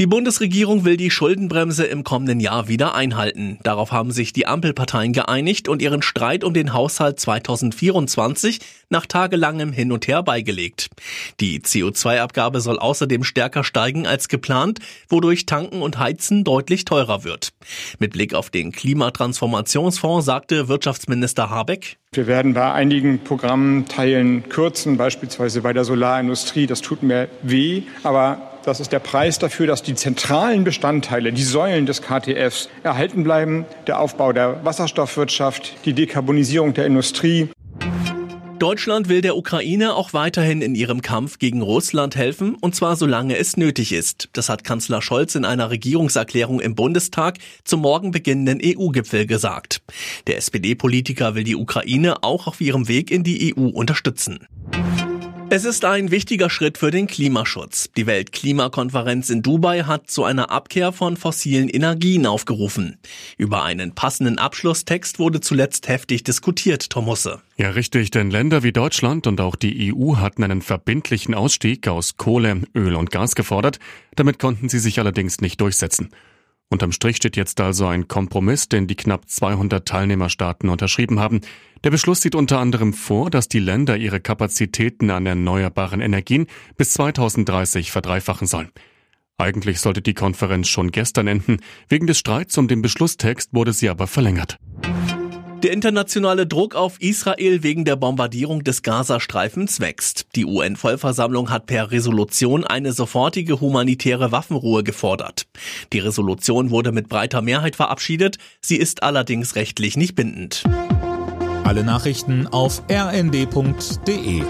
Die Bundesregierung will die Schuldenbremse im kommenden Jahr wieder einhalten. Darauf haben sich die Ampelparteien geeinigt und ihren Streit um den Haushalt 2024 nach tagelangem Hin und Her beigelegt. Die CO2-Abgabe soll außerdem stärker steigen als geplant, wodurch Tanken und Heizen deutlich teurer wird. Mit Blick auf den Klimatransformationsfonds sagte Wirtschaftsminister Habeck, wir werden bei einigen Programmteilen kürzen, beispielsweise bei der Solarindustrie. Das tut mir weh, aber das ist der Preis dafür, dass die zentralen Bestandteile, die Säulen des KTFs erhalten bleiben. Der Aufbau der Wasserstoffwirtschaft, die Dekarbonisierung der Industrie. Deutschland will der Ukraine auch weiterhin in ihrem Kampf gegen Russland helfen, und zwar solange es nötig ist. Das hat Kanzler Scholz in einer Regierungserklärung im Bundestag zum morgen beginnenden EU-Gipfel gesagt. Der SPD-Politiker will die Ukraine auch auf ihrem Weg in die EU unterstützen. Es ist ein wichtiger Schritt für den Klimaschutz. Die Weltklimakonferenz in Dubai hat zu einer Abkehr von fossilen Energien aufgerufen. Über einen passenden Abschlusstext wurde zuletzt heftig diskutiert, Tomusse. Ja, richtig, denn Länder wie Deutschland und auch die EU hatten einen verbindlichen Ausstieg aus Kohle, Öl und Gas gefordert. Damit konnten sie sich allerdings nicht durchsetzen. Unterm Strich steht jetzt also ein Kompromiss, den die knapp 200 Teilnehmerstaaten unterschrieben haben. Der Beschluss sieht unter anderem vor, dass die Länder ihre Kapazitäten an erneuerbaren Energien bis 2030 verdreifachen sollen. Eigentlich sollte die Konferenz schon gestern enden. Wegen des Streits um den Beschlusstext wurde sie aber verlängert. Der internationale Druck auf Israel wegen der Bombardierung des Gazastreifens wächst. Die UN-Vollversammlung hat per Resolution eine sofortige humanitäre Waffenruhe gefordert. Die Resolution wurde mit breiter Mehrheit verabschiedet, sie ist allerdings rechtlich nicht bindend. Alle Nachrichten auf rnd.de